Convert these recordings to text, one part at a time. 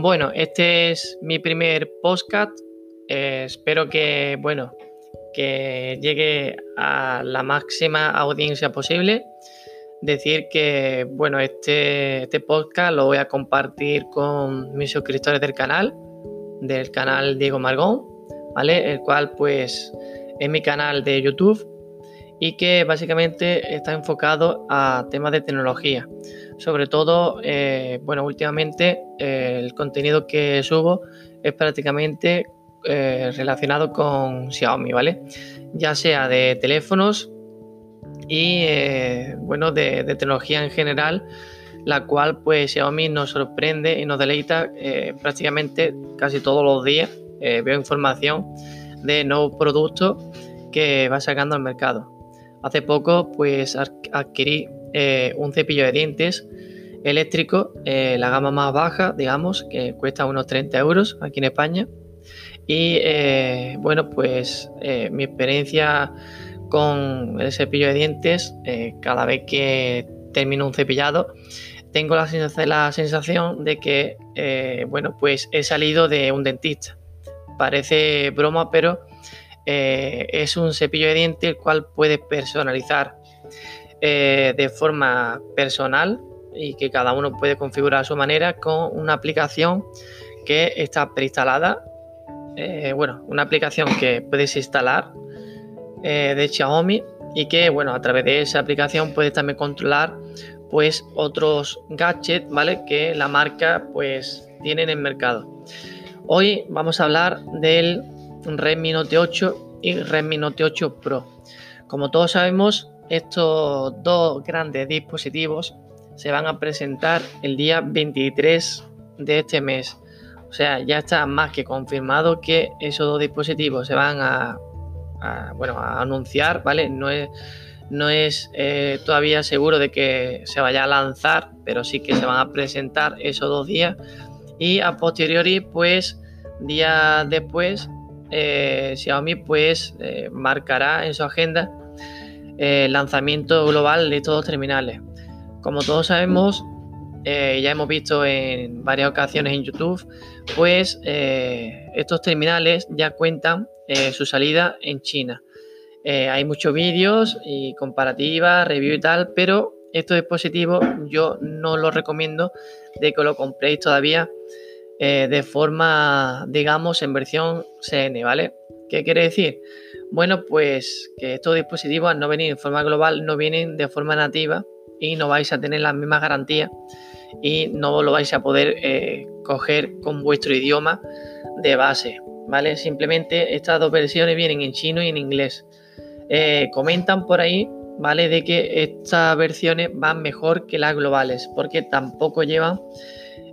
Bueno, este es mi primer podcast. Eh, espero que, bueno, que llegue a la máxima audiencia posible. Decir que, bueno, este, este podcast lo voy a compartir con mis suscriptores del canal, del canal Diego Margón, ¿vale? El cual, pues, es mi canal de YouTube y que básicamente está enfocado a temas de tecnología. Sobre todo, eh, bueno, últimamente eh, el contenido que subo es prácticamente eh, relacionado con Xiaomi, ¿vale? Ya sea de teléfonos y, bueno, de, tecnología en general, la cual pues Xiaomi nos sorprende y nos deleita prácticamente casi todos los días. veo información de nuevos productos que va sacando al mercado. Hace poco pues adquirí eh, un cepillo de dientes eléctrico, eh, la gama más baja, digamos, que cuesta unos 30 euros aquí en España. Y eh, bueno, pues mi experiencia con el cepillo de dientes, cada vez que termino un cepillado, tengo la, la sensación de que, bueno, pues he salido de un dentista. Parece broma, pero eh, es un cepillo de dientes el cual puedes personalizar eh, de forma personal y que cada uno puede configurar a su manera con una aplicación que está preinstalada. Eh, bueno, una aplicación que puedes instalar de Xiaomi y que, bueno, a través de esa aplicación puedes también controlar pues otros gadgets, ¿vale? Que la marca pues tiene en el mercado. Hoy vamos a hablar del Redmi Note 8 y Redmi Note 8 Pro. Como todos sabemos, estos dos grandes dispositivos se van a presentar el día 23 de este mes. O sea, ya está más que confirmado que esos dos dispositivos se van a, bueno, a anunciar, ¿vale? No es, no es eh, todavía seguro de que se vaya a lanzar, pero sí que se van a presentar esos dos días. Y a posteriori, pues, días después, eh, Xiaomi pues eh, marcará en su agenda eh, el lanzamiento global de estos terminales. Como todos sabemos, ya hemos visto en varias ocasiones en YouTube, pues estos terminales ya cuentan su salida en China. hay muchos vídeos y comparativas, review y tal, pero estos dispositivos yo no los recomiendo de que lo compréis todavía eh, de forma, digamos, en versión CN, ¿vale? ¿Qué quiere decir? Bueno, pues que estos dispositivos al no venir en forma global no vienen de forma nativa y no vais a tener las mismas garantías y no lo vais a poder eh, coger con vuestro idioma de base, ¿vale? Simplemente estas dos versiones vienen en chino y en inglés. Eh, comentan por ahí, ¿vale? De que estas versiones van mejor que las globales porque tampoco llevan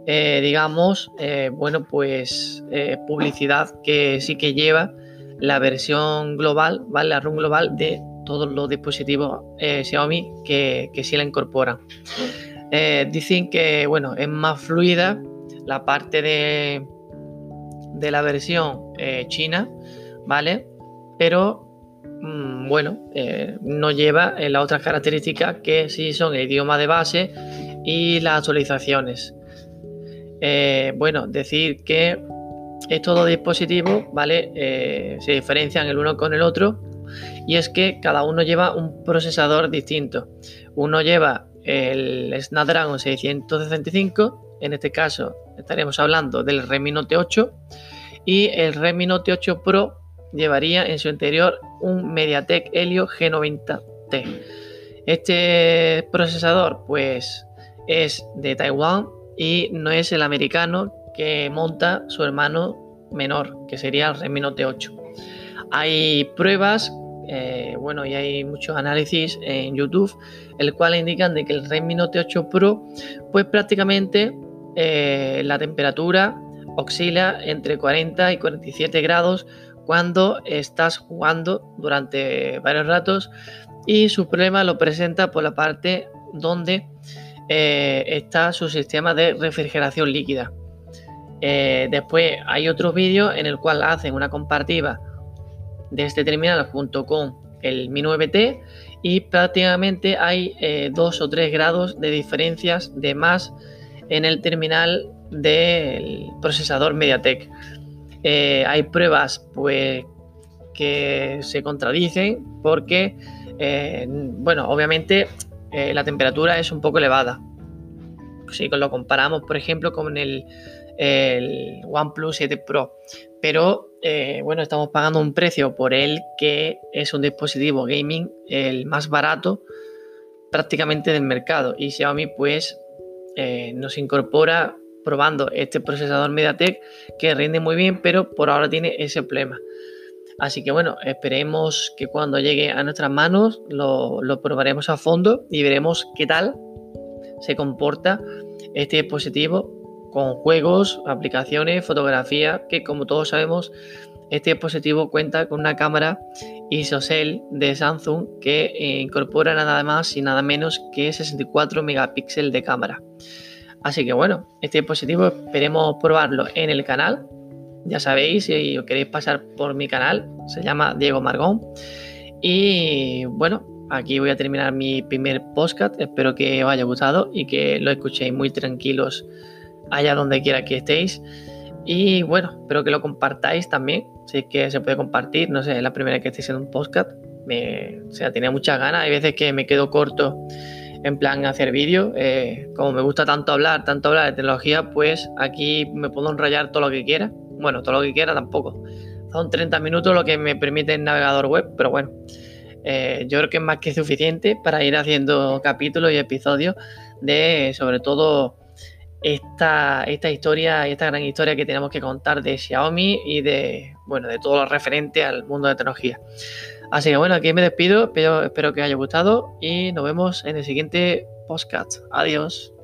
eh, digamos, eh, bueno, pues eh, publicidad que sí que lleva la versión global, ¿vale? La RUM global de todos los dispositivos Xiaomi que, que, sí la incorporan. dicen que, bueno, es más fluida la parte de, de la versión china, ¿vale? Pero, mm, bueno, no lleva las otras características que sí son el idioma de base y las actualizaciones. Eh, bueno, decir que estos dos dispositivos, ¿vale? Eh, se diferencian el uno con el otro y es que cada uno lleva un procesador distinto. Uno lleva el Snapdragon 665, en este caso estaremos hablando del Redmi Note 8 y el Redmi Note 8 Pro llevaría en su interior un MediaTek Helio G90T. Este procesador pues es de Taiwán y no es el americano que monta su hermano menor, que sería el Redmi Note 8. Hay pruebas, eh, bueno, y hay muchos análisis en YouTube, el cual indican de que el Redmi Note 8 Pro, pues prácticamente eh, la temperatura oscila entre 40 y 47 grados cuando estás jugando durante varios ratos y su problema lo presenta por la parte donde eh, está su sistema de refrigeración líquida. Eh, después hay otros vídeos en el cual hacen una comparativa de este terminal junto con el Mi 9T y prácticamente hay 2 eh, o 3 grados de diferencias de más en el terminal del procesador MediaTek. Hay pruebas pues que se contradicen porque, bueno, obviamente eh, la temperatura es un poco elevada. Si lo comparamos, por ejemplo, con el, el OnePlus 7 Pro. Pero bueno, estamos pagando un precio por él que es un dispositivo gaming el más barato prácticamente del mercado. Y Xiaomi pues nos incorpora probando este procesador MediaTek que rinde muy bien, pero por ahora tiene ese problema. Así que bueno, esperemos que cuando llegue a nuestras manos lo, probaremos a fondo y veremos qué tal se comporta este dispositivo con juegos, aplicaciones, fotografía, que como todos sabemos, este dispositivo cuenta con una cámara ISOCELL de Samsung que incorpora nada más y nada menos que 64 megapíxeles de cámara. Así que bueno, este dispositivo esperemos probarlo en el canal. Ya sabéis, si os queréis pasar por mi canal, se llama Diego Margón. Y bueno, aquí voy a terminar mi primer podcast. Espero que os haya gustado y que lo escuchéis muy tranquilos allá donde quiera que estéis. Y bueno, espero que lo compartáis también. Si es que se puede compartir, no sé, es la primera que estoy haciendo un podcast. Me, o sea, tenía muchas ganas. Hay veces que me quedo corto en plan hacer vídeos. Eh, como me gusta tanto hablar, tanto hablar de tecnología, pues aquí me puedo enrollar todo lo que quiera. Bueno, todo lo que quiera tampoco. Son 30 minutos lo que me permite el navegador web, pero bueno, eh, yo creo que es más que suficiente para ir haciendo capítulos y episodios de sobre todo esta, esta historia, esta gran historia que tenemos que contar de Xiaomi y de, bueno, de todo lo referente al mundo de tecnología. Así que bueno, aquí me despido, espero, espero que os haya gustado y nos vemos en el siguiente podcast. Adiós.